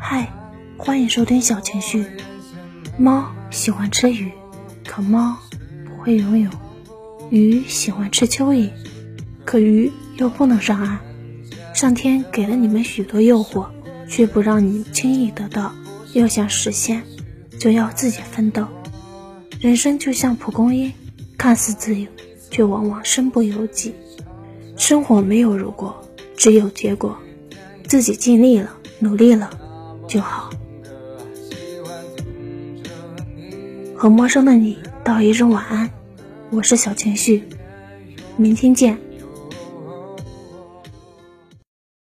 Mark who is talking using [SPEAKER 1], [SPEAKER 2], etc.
[SPEAKER 1] 嗨，欢迎收听小情绪。猫喜欢吃鱼，可猫不会游泳；鱼喜欢吃蚯蚓，可鱼又不能上岸。上天给了你们许多诱惑，却不让你轻易得到。要想实现，就要自己奋斗。人生就像蒲公英，看似自由，却往往身不由己。生活没有如果，只有结果。自己尽力了，努力了。就好。和陌生的你道一声晚安，我是小情绪，明天见。